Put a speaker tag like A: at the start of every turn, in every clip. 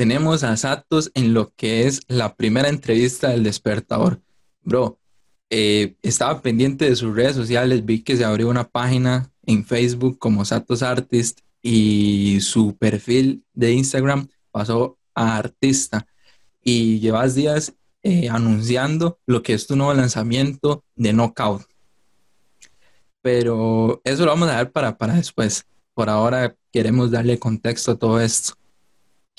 A: tenemos a Satos en lo que es la primera entrevista del despertador. Bro, eh, estaba pendiente de sus redes sociales, vi que se abrió una página en Facebook como Satos Artist y su perfil de Instagram pasó a artista y llevas días eh, anunciando lo que es tu nuevo lanzamiento de Knockout. Pero eso lo vamos a dar para, para después. Por ahora queremos darle contexto a todo esto.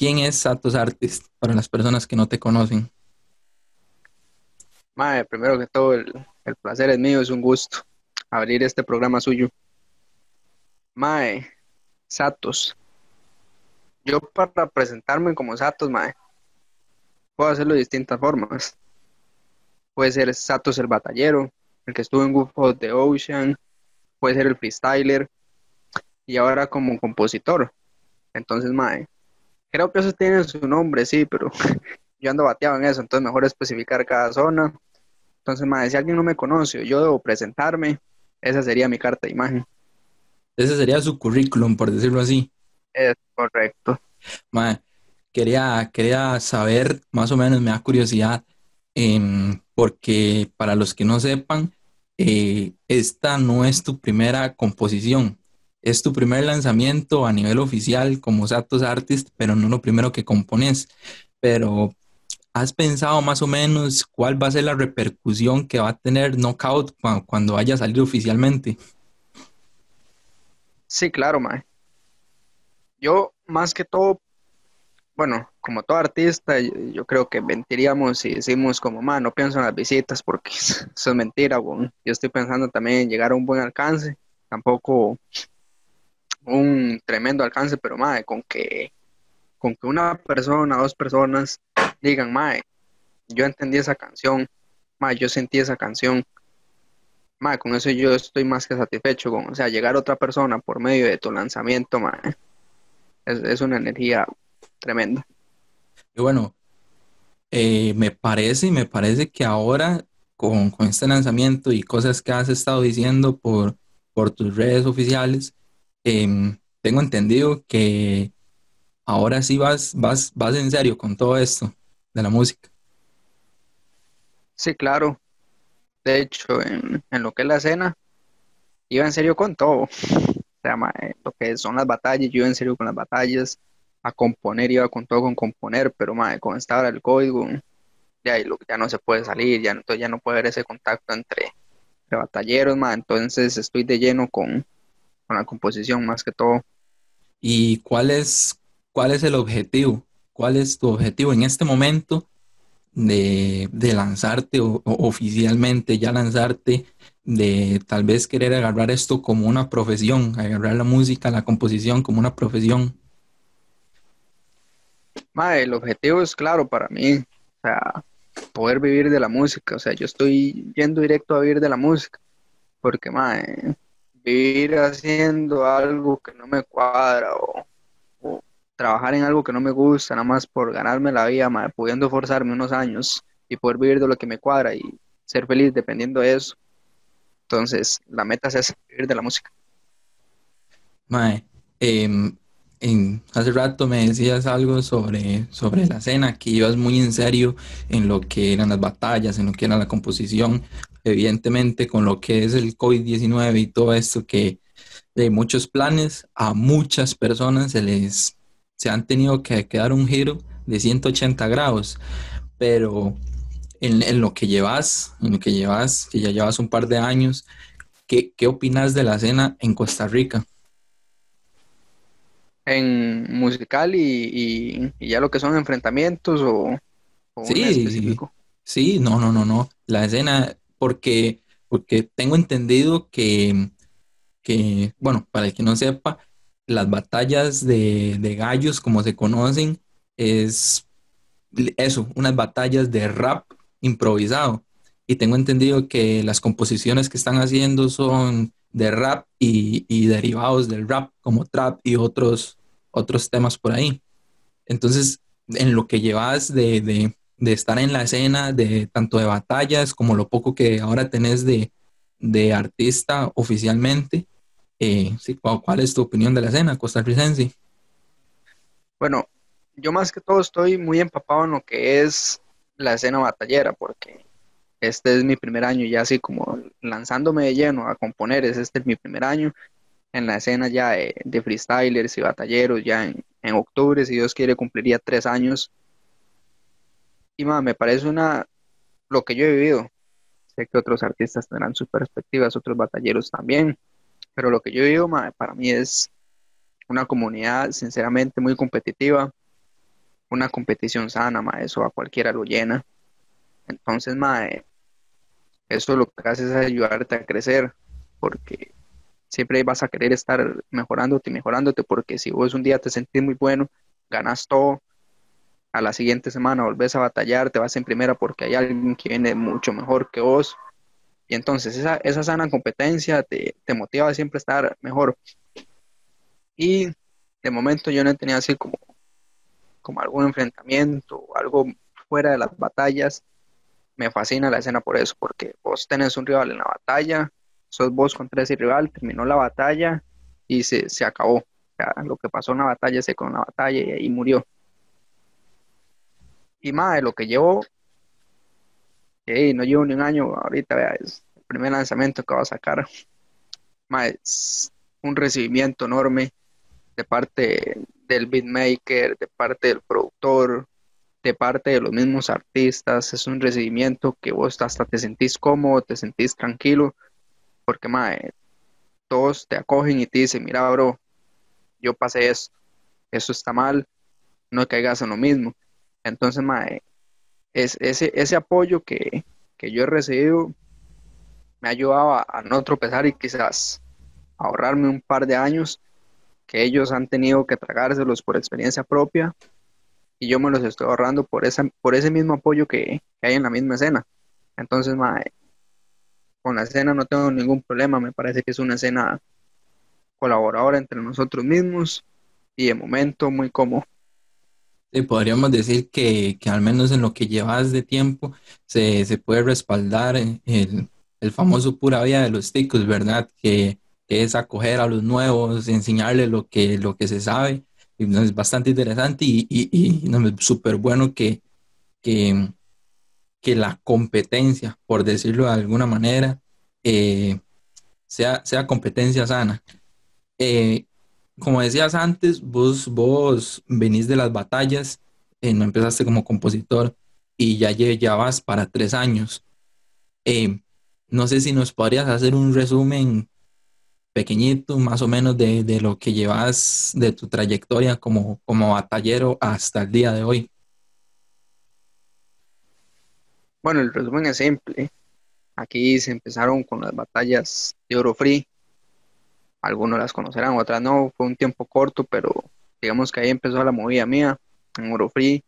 A: ¿Quién es Satos Artist para las personas que no te conocen?
B: Mae, primero que todo, el, placer es mío, es un gusto abrir este programa suyo. Mae, Satos. Yo para presentarme como Satos, Mae, puedo hacerlo de distintas formas. Puede ser Satos el batallero, el que estuvo en Google de Ocean, puede ser el freestyler, y ahora como compositor. Entonces, Mae, creo que eso tiene su nombre, sí, pero yo ando bateado en eso, entonces mejor especificar cada zona. Entonces, Mae, si alguien no me conoce yo debo presentarme, esa sería mi carta de imagen.
A: Ese sería su currículum, por decirlo así.
B: Es correcto.
A: Mae, quería, quería saber, más o menos me da curiosidad, em, porque para los que no sepan, eh, esta no es tu primera composición, es tu primer lanzamiento a nivel oficial como Satos Artist, pero no lo primero que compones. Pero, ¿has pensado más o menos cuál va a ser la repercusión que va a tener Knockout cuando, vaya a salir oficialmente?
B: Sí, claro, Mae. Yo, más que todo, bueno, como todo artista, yo, creo que mentiríamos si decimos como, ma, no pienso en las visitas porque eso es mentira. Yo estoy pensando también en llegar a un buen alcance. Tampoco un tremendo alcance, pero mae, con que, con que una persona, dos personas digan, mae, yo entendí esa canción, mae, yo sentí esa canción, mae, con eso yo estoy más que satisfecho, con, o sea, llegar a otra persona por medio de tu lanzamiento, mae, es, una energía tremenda.
A: Y bueno, eh, me parece, me parece que ahora con, con, este lanzamiento y cosas que has estado diciendo por, por tus redes oficiales, Em, tengo entendido que ahora sí vas, vas, vas en serio con todo esto de la música.
B: Sí, claro. De hecho, en, lo que es la escena, iba en serio con todo. O sea, lo que son las batallas, yo iba en serio con las batallas. A componer, iba con todo con componer, pero mae, con estaba el código, ya, ya no se puede salir, ya, entonces ya no puede haber ese contacto entre, batalleros, mae, entonces estoy de lleno con, la composición más que todo.
A: ¿Y cuál es, cuál es el objetivo? ¿Cuál es tu objetivo en este momento de, lanzarte o, oficialmente, ya lanzarte, de tal vez querer agarrar esto como una profesión, agarrar la música, la composición como una profesión?
B: el objetivo es claro para mí, o sea, poder vivir de la música, o sea, yo estoy yendo directo a vivir de la música, porque, mae, vivir haciendo algo que no me cuadra o, trabajar en algo que no me gusta, nada más por ganarme la vida, pudiendo forzarme unos años y poder vivir de lo que me cuadra y ser feliz dependiendo de eso. Entonces, la meta es vivir de la música.
A: Mae, em, en, hace rato me decías algo sobre, sobre la escena, que ibas muy en serio en lo que eran las batallas, en lo que era la composición, evidentemente con lo que es el COVID-19 y todo esto que de muchos planes a muchas personas se les se han tenido que, dar un giro de 180 grados, pero en, lo que llevas, en lo que llevas, que ya llevas un par de años, ¿qué, qué opinas de la escena en Costa Rica?
B: En musical y, ya lo que son enfrentamientos o,
A: sí, específico. Sí, no, no, no, no. La escena porque, porque tengo entendido que, que, bueno, para el que no sepa, las batallas de, gallos, como se conocen, es eso, unas batallas de rap improvisado. Y tengo entendido que las composiciones que están haciendo son de rap y, derivados del rap, como trap y otros, otros temas por ahí. Entonces, en lo que llevas de, de estar en la escena, de tanto de batallas como lo poco que ahora tenés de, artista oficialmente. Eh, ¿cuál, es tu opinión de la escena costarricense?
B: Bueno, yo más que todo estoy muy empapado en lo que es la escena batallera, porque este es mi primer año ya así como lanzándome de lleno a componer, es este es mi primer año en la escena ya de, freestylers y batalleros, ya en, octubre, si Dios quiere, cumpliría tres años. Y me parece una, lo que yo he vivido, sé que otros artistas tendrán sus perspectivas, otros batalleros también, pero lo que yo he vivido, para mí es una comunidad sinceramente muy competitiva, una competición sana, ma, eso a cualquiera lo llena. Entonces, ma, eso lo que hace es ayudarte a crecer, porque siempre vas a querer estar mejorándote y mejorándote, porque si vos un día te sentís muy bueno, ganas todo, a la siguiente semana volvés a batallar, te vas en primera porque hay alguien que viene mucho mejor que vos. Y entonces esa, esa sana competencia te, te motiva a siempre estar mejor. Y de momento yo no tenía así como, como algún enfrentamiento o algo fuera de las batallas. Me fascina la escena por eso, porque vos tenés un rival en la batalla, sos vos contra ese rival, terminó la batalla y se, se acabó. Lo que pasó en la batalla se con la batalla y ahí murió. Y más de lo que llevo, que no llevo ni un año, ahorita es el primer lanzamiento que va a sacar. Más un recibimiento enorme de parte del beatmaker, de parte del productor, de parte de los mismos artistas. Es un recibimiento que vos hasta te sentís cómodo, te sentís tranquilo, porque mae, todos te acogen y te dicen, mira, bro, yo pasé esto, eso está mal, no caigas en lo mismo. Entonces, mae, es, ese, ese apoyo que, yo he recibido me ha ayudado a, no tropezar y quizás ahorrarme un par de años que ellos han tenido que tragárselos por experiencia propia y yo me los estoy ahorrando por, esa, por ese mismo apoyo que, que hay en la misma escena. Entonces, con la escena no tengo ningún problema, me parece que es una escena colaboradora entre nosotros mismos y de momento muy cómodo
A: podríamos decir que, al menos en lo que llevas de tiempo se, puede respaldar el, el, famoso pura vida de los ticos, ¿verdad? Que, es acoger a los nuevos, enseñarles lo que, lo que se sabe. Es bastante interesante y, y, es súper bueno que, que, la competencia, por decirlo de alguna manera, eh, sea, sea competencia sana. Eh, como decías antes, vos, vos venís de las batallas, eh, no empezaste como compositor y ya, ya vas para tres años. No sé si nos podrías hacer un resumen pequeñito, más o menos, de, lo que llevas de tu trayectoria como, como batallero hasta el día de hoy.
B: Bueno, el resumen es simple. Aquí se empezaron con las batallas de Oro Free, algunos las conocerán, otras no, fue un tiempo corto, pero digamos que ahí empezó la movida mía en Oro Free.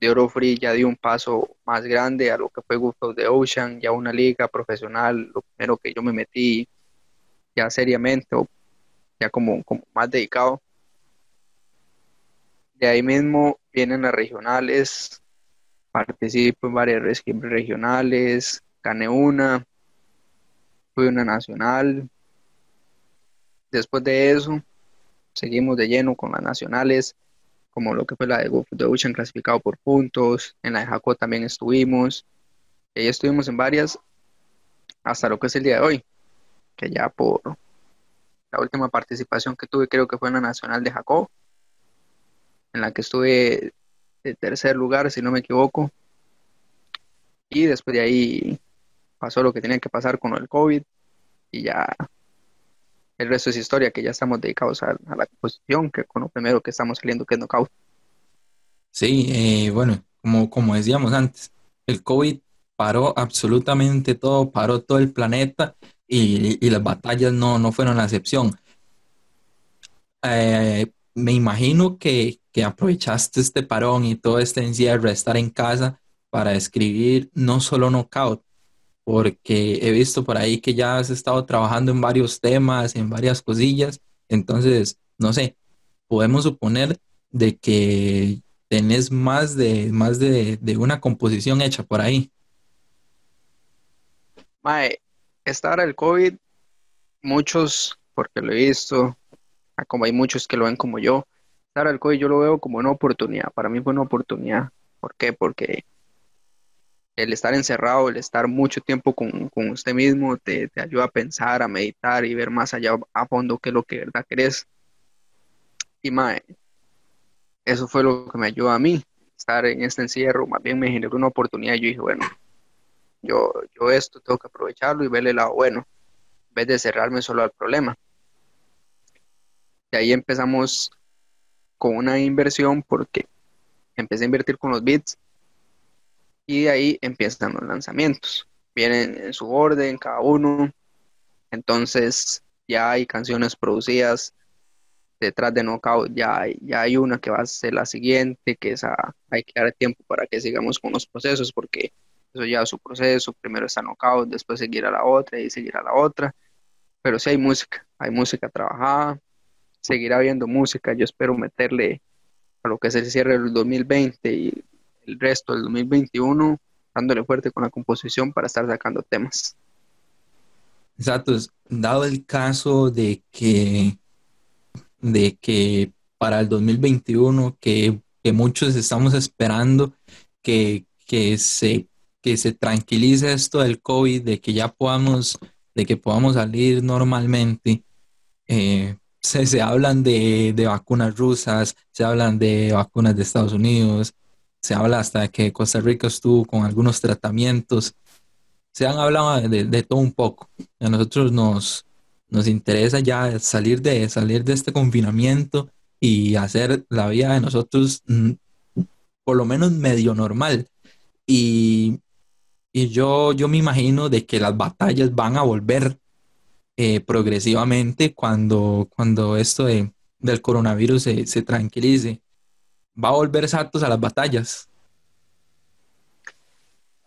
B: De Oro Free ya di un paso más grande a lo que fue of the Ocean, ya una liga profesional, lo primero que yo me metí ya seriamente, o ya como, como más dedicado. De ahí mismo vienen las regionales, participo en varias regionales, gané una, fui una nacional, Después de eso, seguimos de lleno con las nacionales, como lo que fue la de Go the Ocean clasificado por puntos, en la de Jaco también estuvimos, y ahí estuvimos en varias hasta lo que es el día de hoy, que ya por la última participación que tuve creo que fue en la nacional de Jaco, en la que estuve de tercer lugar, si no me equivoco, y después de ahí pasó lo que tenía que pasar con el COVID y ya el resto es historia, que ya estamos dedicados a, la composición, que con lo primero que estamos saliendo, que es Knockout.
A: Sí, eh, bueno, como, como decíamos antes, el COVID paró absolutamente todo, paró todo el planeta y, las batallas no, no fueron la excepción. Eh, me imagino que, que, aprovechaste este parón y todo este encierro de estar en casa para escribir no solo Knockout, porque he visto por ahí que ya has estado trabajando en varios temas, en varias cosillas, entonces, no sé, podemos suponer de que tenés más de, más de, una composición hecha por ahí.
B: Mae, esta hora del COVID, muchos, porque lo he visto, como hay muchos que lo ven como yo, estar al COVID yo lo veo como una oportunidad. Para mí fue una oportunidad. ¿Por qué? Porque el estar encerrado, el estar mucho tiempo con, usted mismo, te, ayuda a pensar, a meditar y ver más allá a fondo qué es lo que de verdad querés. Y mae, eso fue lo que me ayudó a mí, estar en este encierro, más bien me generó una oportunidad. Yo dije, bueno, yo, yo esto tengo que aprovecharlo y verle el lado bueno, en vez de cerrarme solo al problema. Y ahí empezamos con una inversión porque empecé a invertir con los bits y de ahí empiezan los lanzamientos. Vienen en su orden cada uno. Entonces ya hay canciones producidas detrás de Knockout. Ya hay, ya hay una que va a ser la siguiente, que esa hay que dar tiempo para que sigamos con los procesos porque eso es su proceso. Primero está Knockout, después seguir a la otra y seguir a la otra. Pero sí hay música, hay música trabajada. Seguirá habiendo música. Yo espero meterle a lo que es el cierre del 2020 y el resto del 2021 dándole fuerte con la composición para estar sacando temas.
A: Exacto, dado el caso de que, de que para el 2021, que, que muchos estamos esperando que, que, se, que se tranquilice esto del COVID, de que ya podamos, de que podamos salir normalmente, eh, se, se, hablan de, de, vacunas rusas, se hablan de vacunas de Estados Unidos, se habla hasta que Costa Rica estuvo con algunos tratamientos. Se han hablado de, todo un poco. A nosotros nos, nos interesa ya salir de, salir de este confinamiento y hacer la vida de nosotros mm, por lo menos medio normal. Y, yo, yo me imagino de que las batallas van a volver eh, progresivamente cuando, cuando esto del coronavirus se, se tranquilice va a volver Santos a las batallas.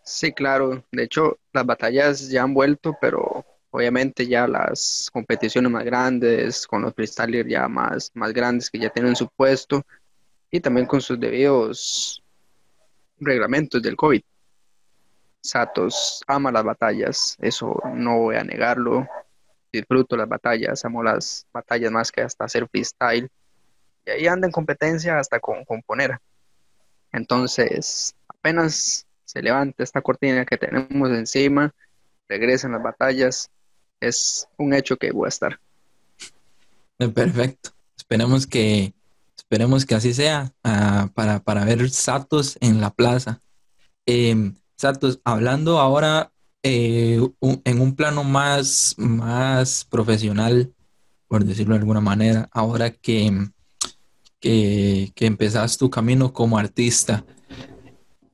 B: Sí, claro. De hecho, las batallas ya han vuelto, pero obviamente ya las competiciones más grandes, con los freestylers ya más, más grandes que ya tienen su puesto y también con sus debidos reglamentos del COVID. Satos ama las batallas, eso no voy a negarlo. Disfruto las batallas, amo las batallas más que hasta hacer freestyle y ahí anda en competencia hasta con componer. Entonces, apenas se levanta esta cortina que tenemos encima, regresan las batallas, es un hecho que voy a estar.
A: Eh, perfecto. Esperemos que, esperemos que así sea ah, para, para, ver Satos en la plaza. Eh, Hablando ahora eh, en un plano más, más profesional, por decirlo de alguna manera, ahora que que, que tu camino como artista.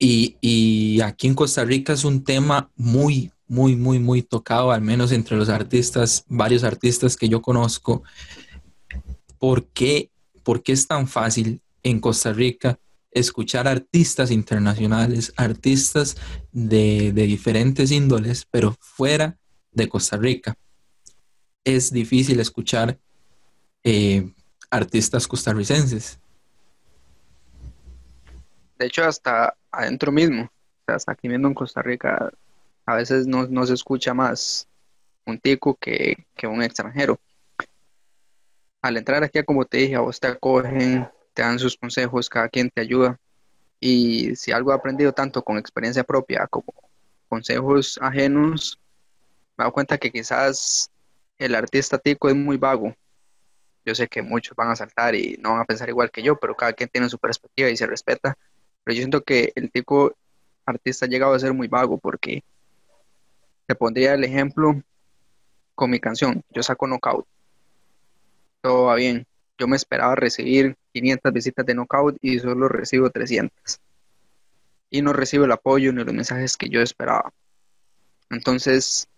A: Y, aquí en Costa Rica es un tema muy, muy, muy, muy tocado, al menos entre los artistas, varios artistas que yo conozco. ¿Por qué, por qué es tan fácil en Costa Rica escuchar artistas internacionales, artistas de, diferentes índoles, pero fuera de Costa Rica? Es difícil escuchar eh, artistas costarricenses.
B: De hecho, hasta adentro mismo, hasta aquí mismo en Costa Rica, a veces no, se escucha más un tico que, un extranjero. Al entrar aquí, como te dije, a vos te acogen, te dan sus consejos, cada quien te ayuda. Y si algo he aprendido tanto con experiencia propia como consejos ajenos, me he dado cuenta que quizás el artista tico es muy vago yo sé que muchos van a saltar y no van a pensar igual que yo, pero cada quien tiene su perspectiva y se respeta. Pero yo siento que el tipo artista ha llegado a ser muy vago porque te pondría el ejemplo con mi canción. Yo saco Knockout. Todo va bien. Yo me esperaba recibir 500 visitas de Knockout y solo recibo 300. Y no recibo el apoyo ni los mensajes que yo esperaba. Entonces,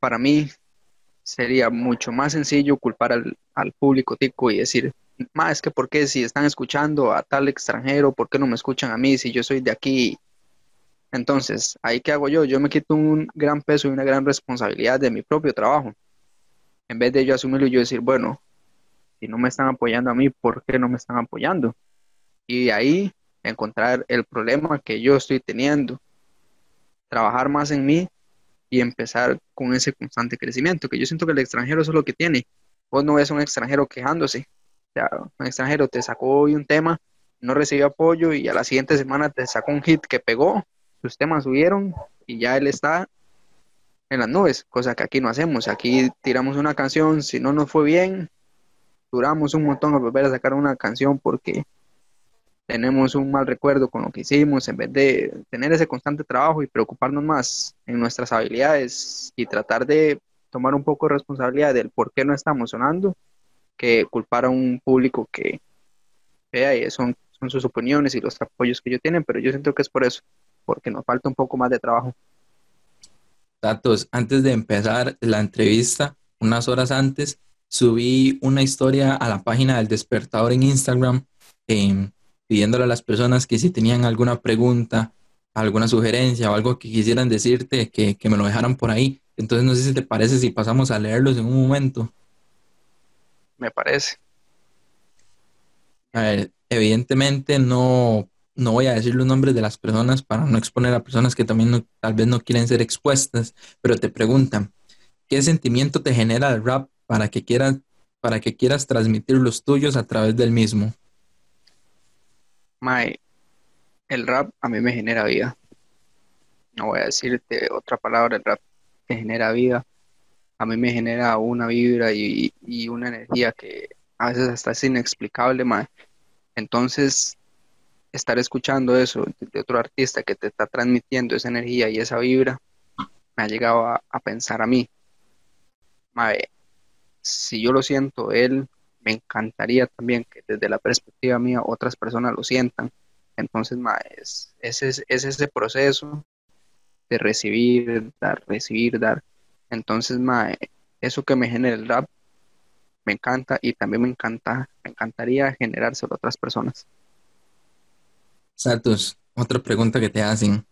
B: para mí, sería mucho más sencillo culpar al, público tico y decir, más que por qué si están escuchando a tal extranjero, ¿por qué no me escuchan a mí si yo soy de aquí? Entonces, ¿ahí qué hago yo? Yo me quito un gran peso y una gran responsabilidad de mi propio trabajo. En vez de yo asumirlo y yo decir, bueno, si no me están apoyando a mí, ¿por qué no me están apoyando? Y de ahí encontrar el problema que yo estoy teniendo. Trabajar más en mí y empezar con ese constante crecimiento, que yo siento que el extranjero eso es lo que tiene. Vos no ves un extranjero quejándose, sea, un extranjero te sacó hoy un tema, no recibió apoyo y a la siguiente semana te sacó un hit que pegó, sus temas subieron y ya él está en las nubes, cosa que aquí no hacemos. Aquí tiramos una canción, si no nos fue bien, duramos un montón a volver a sacar una canción porque tenemos un mal recuerdo con lo que hicimos, en vez de tener ese constante trabajo y preocuparnos más en nuestras habilidades y tratar de tomar un poco de responsabilidad del por qué no estamos sonando, que culpar a un público que vea y son, son sus opiniones y los apoyos que ellos tienen, pero yo siento que es por eso, porque nos falta un poco más de trabajo.
A: Datos, antes de empezar la entrevista, unas horas antes, subí una historia a la página del despertador en Instagram, em, pidiéndole a las personas que si tenían alguna pregunta, alguna sugerencia o algo que quisieran decirte, que, que me lo dejaran por ahí. Entonces no sé si te parece si pasamos a leerlos en un momento.
B: Me parece.
A: A ver, evidentemente no, no voy a decir los nombres de las personas para no exponer a personas que también tal vez no quieren ser expuestas, pero te preguntan, ¿qué sentimiento te genera el rap para que quieras, para que quieras transmitir los tuyos a través del mismo?
B: Mae, el rap a mí me genera vida. No voy a decirte otra palabra, el rap te genera vida. A mí me genera una vibra y, una energía que a veces hasta es inexplicable, mae. Entonces, estar escuchando eso de otro artista que te está transmitiendo esa energía y esa vibra, me ha llegado a, pensar a mí, mae, si yo lo siento, él me encantaría también que desde la perspectiva mía otras personas lo sientan. Entonces, mae, es, es, ese proceso de recibir, dar, recibir, dar. Entonces, mae, eso que me genera el rap me encanta y también me encanta, me encantaría generárselo a otras personas.
A: Satos, otra pregunta que te hacen.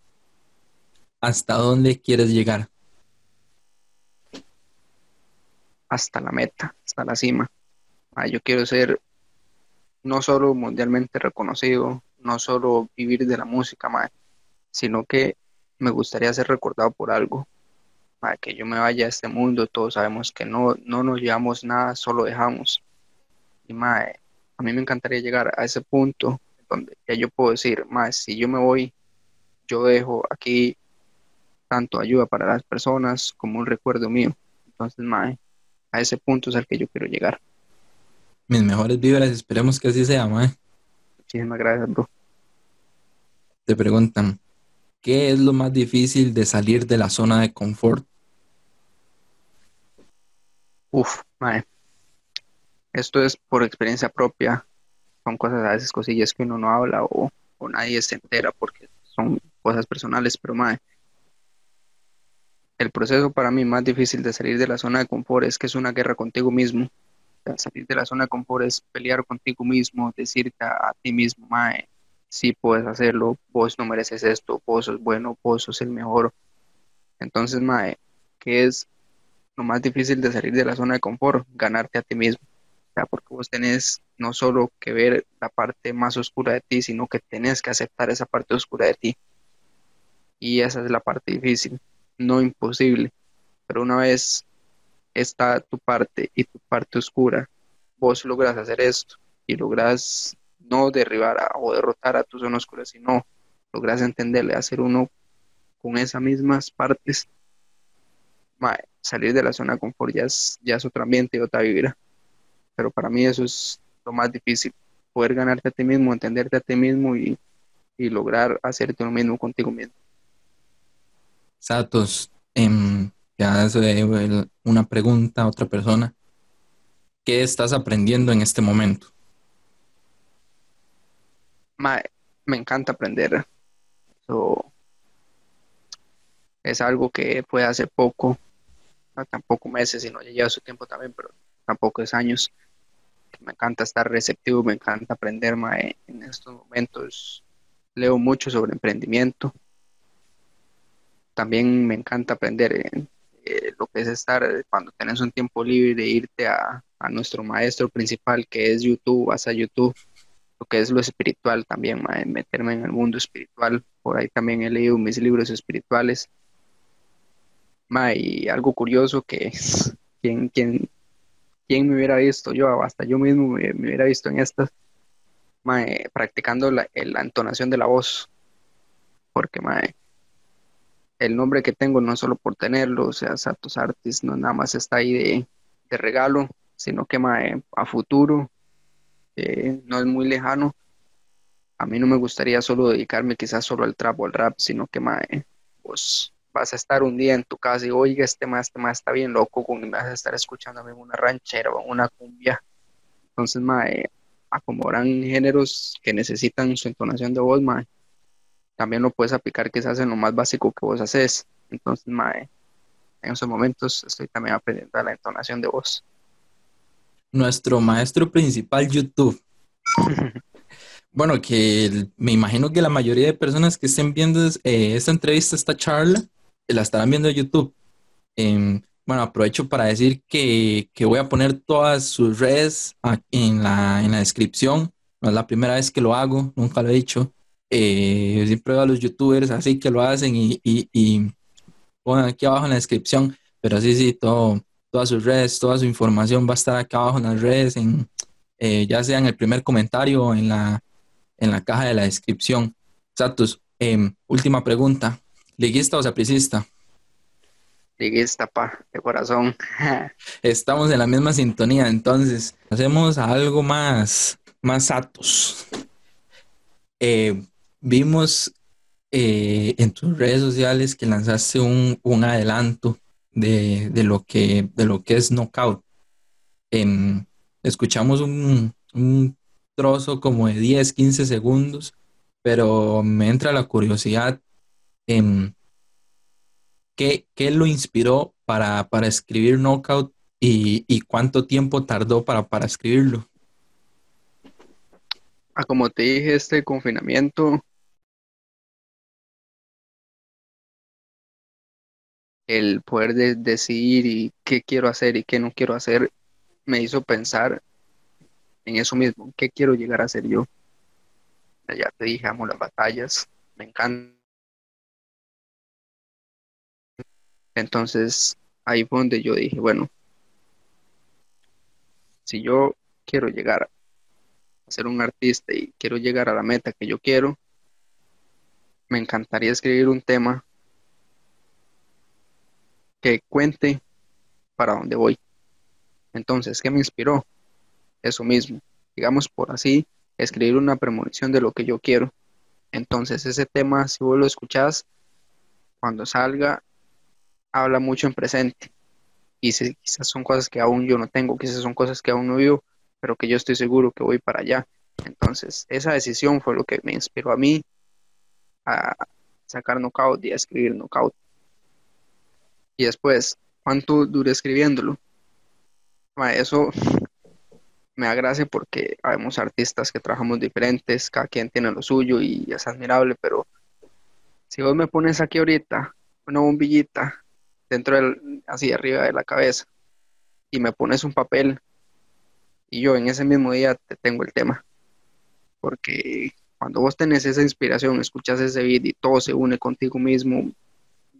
A: ¿Hasta dónde quieres llegar?
B: Hasta la meta, hasta la cima. Ah, yo quiero ser no solo mundialmente reconocido, no solo vivir de la música, sino que me gustaría ser recordado por algo. Para que yo me vaya a este mundo, todos sabemos que no, no nos llevamos nada, solo dejamos. Y a mí me encantaría llegar a ese punto donde ya yo puedo decir, más si yo me voy, yo dejo aquí tanto ayuda para las personas como un recuerdo mío. Entonces, mae, a ese punto es al que yo quiero llegar.
A: Mis mejores vibras, esperemos que así sea, mae.
B: Muchísimas gracias, bro.
A: Te preguntan, ¿qué es lo más difícil de salir de la zona de confort?
B: Uf, mae. Esto es por experiencia propia son cosas a veces cosillas que uno no habla o, nadie se entera porque son cosas personales, pero madre, el proceso para mí más difícil de salir de la zona de confort es que es una guerra contigo mismo. salir de la zona de confort es pelear contigo mismo, decirte a, ti mismo, mae, sí puedes hacerlo, vos no mereces esto, vos sos bueno, vos sos el mejor. Entonces, mae, ¿qué es lo más difícil de salir de la zona de confort? Ganarte a ti mismo porque vos tenés no solo que ver la parte más oscura de ti, sino que tenés que aceptar esa parte oscura de ti. Y esa es la parte difícil, no imposible, pero una vez está tu parte y tu parte oscura, vos logras hacer esto y logras no derribar o derrotar a tu zona oscura, sino logras entenderle, hacer uno con esas mismas partes, salir de la zona de confort ya es, ya es otro ambiente y otra vibra pero para mí eso es lo más difícil, poder ganarte a ti mismo, entenderte a ti mismo y, lograr hacerte lo mismo contigo mismo.
A: Satos, eh, hace una pregunta a otra persona. ¿Qué estás aprendiendo en este momento?
B: me encanta aprender. es algo que fue hace poco, tampoco meses, sino ya lleva su tiempo también, pero tampoco es años me encanta estar receptivo, me encanta aprender en estos momentos. Leo mucho sobre emprendimiento. También me encanta aprender eh, lo que es estar cuando tenés un tiempo libre de irte a, nuestro maestro principal que es YouTube, vas a YouTube, lo que es lo espiritual también, meterme en el mundo espiritual. Por ahí también he leído mis libros espirituales. y algo curioso que quien, quien ¿quién me hubiera visto? Yo, hasta yo mismo me, hubiera visto en estas, practicando la, la, entonación de la voz. Porque, mae, el nombre que tengo no solo por tenerlo, o sea, Satos Artis no nada más está ahí de, de regalo, sino que mae, a futuro, eh, no es muy lejano. A mí no me gustaría solo dedicarme quizás solo al trap o al rap, sino que mae, pues vas a estar un día en tu casa y oiga, este más, este está bien loco, con, vas a estar escuchándome una ranchera o una cumbia. Entonces, mae, como habrán géneros que necesitan su entonación de voz, mae, también lo puedes aplicar quizás en lo más básico que vos haces. Entonces, mae, en esos momentos estoy también aprendiendo la entonación de voz.
A: Nuestro maestro principal, YouTube. bueno, que me imagino que la mayoría de personas que estén viendo eh, esta entrevista, esta charla, la estarán viendo en YouTube. Em, bueno, aprovecho para decir que, voy a poner todas sus redes en la, en la descripción. No es la primera vez que lo hago, nunca lo he dicho. Eh, siempre veo a los youtubers así que lo hacen y, y, pongan aquí abajo en la descripción. Pero sí, sí, todo, todas sus redes, toda su información va a estar aquí abajo en las redes, en, eh, ya sea en el primer comentario o en la, en la caja de la descripción. Satus, em, última pregunta. ¿Liguista o sapricista?
B: Liguista, pa, de corazón.
A: Estamos en la misma sintonía, entonces hacemos algo más, más Satos. Eh, vimos eh, en tus redes sociales que lanzaste un, adelanto de, lo que, de lo que es Knockout. Em, escuchamos un, un trozo como de 10, 15 segundos, pero me entra la curiosidad ¿qué, lo inspiró para, escribir Knockout y, cuánto tiempo tardó para, para escribirlo?
B: Ah, como te dije, este confinamiento, el poder de decidir y qué quiero hacer y qué no quiero hacer, me hizo pensar en eso mismo, qué quiero llegar a ser yo. Ya te dije, amo las batallas, me encanta Entonces ahí fue donde yo dije, bueno, si yo quiero llegar a ser un artista y quiero llegar a la meta que yo quiero, me encantaría escribir un tema que cuente para dónde voy. Entonces, ¿qué me inspiró? Eso mismo. Digamos por así, escribir una premonición de lo que yo quiero. Entonces, ese tema, si vos lo escuchás, cuando salga, habla mucho en presente. Y quizás son cosas que aún yo no tengo, quizás son cosas que aún no vivo, pero que yo estoy seguro que voy para allá. Entonces, esa decisión fue lo que me inspiró a mí a sacar knockout y a escribir knockout. Y después, ¿cuánto duré escribiéndolo? eso me agradece porque habemos artistas que trabajamos diferentes, cada quien tiene lo suyo y es admirable, pero si vos me pones aquí ahorita una bombillita dentro del, así arriba de la cabeza y me pones un papel y yo en ese mismo día te tengo el tema. Porque cuando vos tenés esa inspiración, escuchas ese beat y todo se une contigo mismo,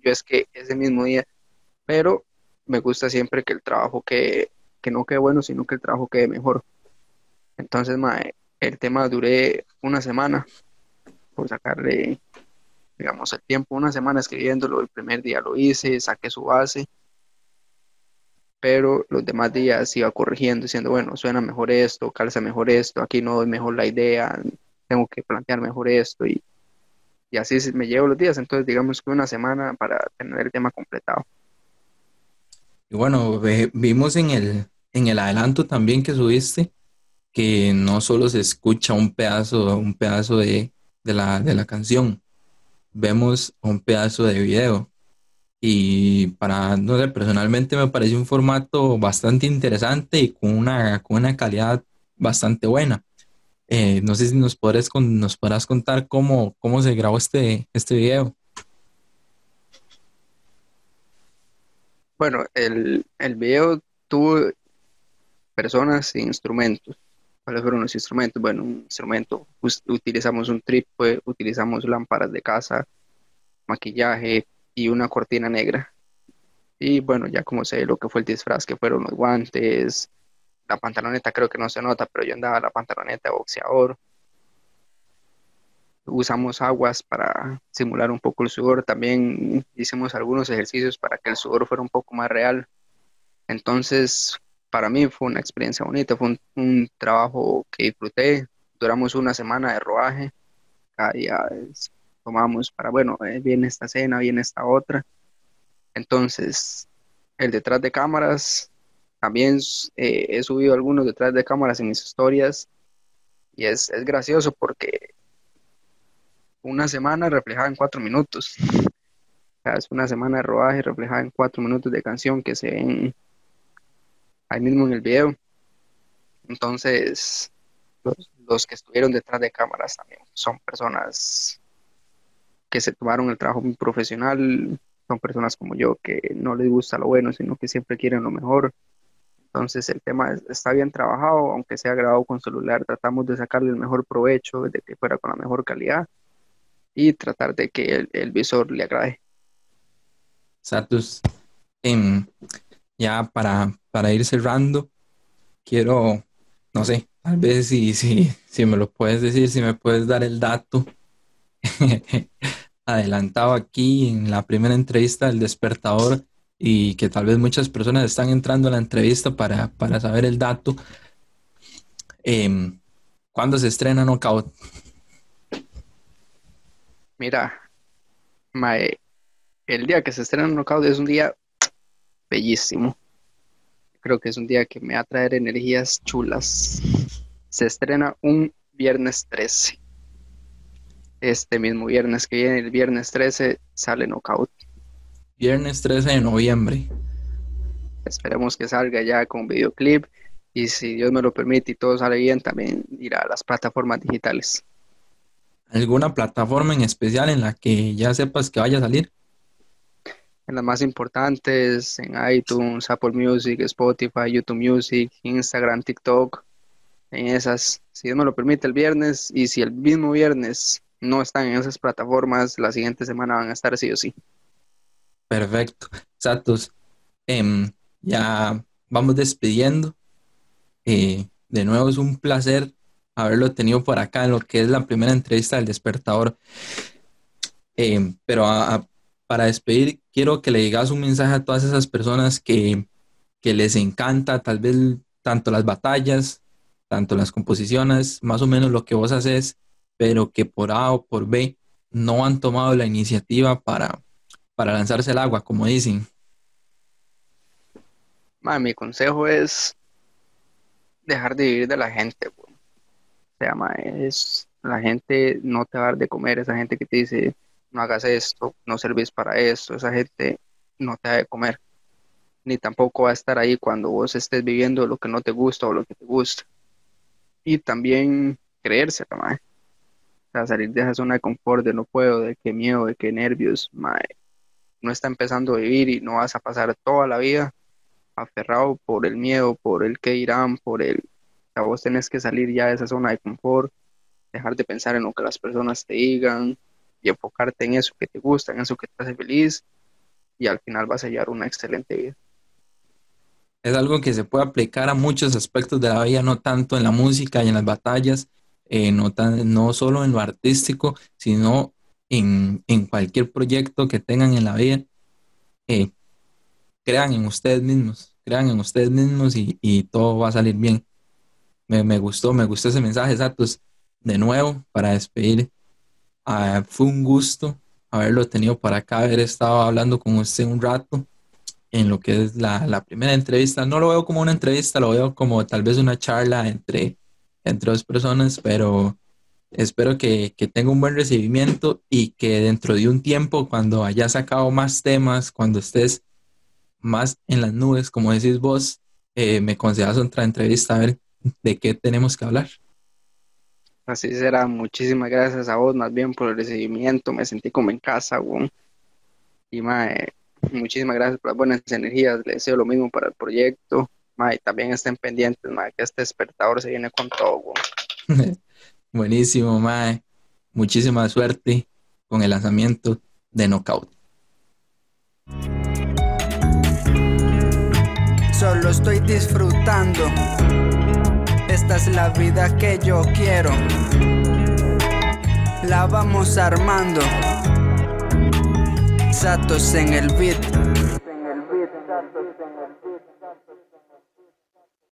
B: yo es que ese mismo día, pero me gusta siempre que el trabajo que, que no quede bueno, sino que el trabajo quede mejor. Entonces, el tema duré una semana por sacarle digamos, el tiempo, una semana escribiéndolo, el primer día lo hice, saqué su base, pero los demás días iba corrigiendo, diciendo, bueno, suena mejor esto, calza mejor esto, aquí no doy mejor la idea, tengo que plantear mejor esto, y, y así me llevo los días, entonces digamos que una semana para tener el tema completado.
A: Y bueno, vimos en el, en el adelanto también que subiste que no solo se escucha un pedazo, un pedazo de, de, la, de la canción, vemos un pedazo de video. Y para, no sé, personalmente me parece un formato bastante interesante y con una, con una calidad bastante buena. Eh, no sé si nos podrás, nos podrás contar cómo, cómo se grabó este, este video.
B: Bueno, el, el video tuvo personas e instrumentos. ¿Cuáles fueron los instrumentos? Bueno, un instrumento, utilizamos un trípode, utilizamos lámparas de casa, maquillaje y una cortina negra. Y bueno, ya como sé lo que fue el disfraz, que fueron los guantes, la pantaloneta creo que no se nota, pero yo andaba la pantaloneta boxeador. Usamos aguas para simular un poco el sudor. También hicimos algunos ejercicios para que el sudor fuera un poco más real. Entonces, para mí fue una experiencia bonita, fue un, trabajo que disfruté. Duramos una semana de rodaje. Cada día tomamos para, bueno, eh, viene esta cena, viene esta otra. Entonces, el detrás de cámaras, también eh, he subido algunos detrás de cámaras en mis historias y es, gracioso porque una semana reflejada en cuatro minutos. es una semana de rodaje reflejada en cuatro minutos de canción que se ven ahí mismo en el video. Entonces, los, que estuvieron detrás de cámaras también son personas que se tomaron el trabajo muy profesional, son personas como yo que no les gusta lo bueno, sino que siempre quieren lo mejor. Entonces el tema está bien trabajado, aunque sea grabado con celular, tratamos de sacarle el mejor provecho, de que fuera con la mejor calidad y tratar de que el, visor le agrade.
A: Satus, em, ya para, para ir cerrando, quiero, no sé, tal vez si, si, si me lo puedes decir, si me puedes dar el dato adelantado aquí en la primera entrevista del despertador y que tal vez muchas personas están entrando a la entrevista para, saber el dato. Eh, ¿Cuándo se estrena Knockout?
B: Mira, el día que se estrena Knockout es un día bellísimo. Creo que es un día que me va a traer energías chulas. Se estrena un viernes 13. Este mismo viernes que viene, el viernes 13, sale Knockout.
A: Viernes 13 de noviembre.
B: Esperemos que salga ya con videoclip y si Dios me lo permite y todo sale bien, también irá a las plataformas digitales.
A: ¿Alguna plataforma en especial en la que ya sepas que vaya a salir?
B: En las más importantes, en iTunes, Apple Music, Spotify, YouTube Music, Instagram, TikTok, en esas, si Dios me lo permite, el viernes y si el mismo viernes no están en esas plataformas, la siguiente semana van a estar sí o sí.
A: Perfecto. Satos, em, ya vamos despidiendo. Eh, de nuevo es un placer haberlo tenido por acá en lo que es la primera entrevista del despertador. Em, pero para despedir, quiero que le digas un mensaje a todas esas personas que, que les encanta tal vez tanto las batallas, tanto las composiciones, más o menos lo que vos haces pero que por A o por B no han tomado la iniciativa para, para lanzarse al agua, como dicen.
B: mi consejo es dejar de vivir de la gente. O sea, es, la gente no te va a dar de comer, esa gente que te dice no hagas esto, no servís para esto, esa gente no te da de comer. Ni tampoco va a estar ahí cuando vos estés viviendo lo que no te gusta o lo que te gusta. Y también creerse, mae sea, salir de esa zona de confort, de no puedo, de qué miedo, de qué nervios, mae, no está empezando a vivir y no vas a pasar toda la vida aferrado por el miedo, por el que irán, por el... Vos tenés que salir ya de esa zona de confort, dejar de pensar en lo que las personas te digan y enfocarte en eso que te gusta, en eso que te hace feliz y al final vas a hallar una excelente vida.
A: Es algo que se puede aplicar a muchos aspectos de la vida, no tanto en la música y en las batallas, eh, no, no solo en lo artístico, sino en, cualquier proyecto que tengan en la vida. Eh, crean en ustedes mismos, crean en ustedes mismos y, todo va a salir bien. Me, gustó, me gustó ese mensaje, Satos. De nuevo, para despedir, ah, fue un gusto haberlo tenido para acá, haber estado hablando con usted un rato en lo que es la, la, primera entrevista. No lo veo como una entrevista, lo veo como tal vez una charla entre entre dos personas, pero espero que, tenga un buen recibimiento y que dentro de un tiempo, cuando hayas sacado más temas, cuando estés más en las nubes, como decís vos, eh, me concedas otra entrevista a ver de qué tenemos que hablar.
B: Así será, muchísimas gracias a vos más bien por el recibimiento, me sentí como en casa, y muchísimas gracias por las buenas energías, le deseo lo mismo para el proyecto, y también estén pendientes, que este despertador se viene con todo.
A: Buenísimo, mae. Muchísima suerte con el lanzamiento de Knockout.
C: solo estoy disfrutando. Esta es la vida que yo quiero. La vamos armando. Satos en el beat.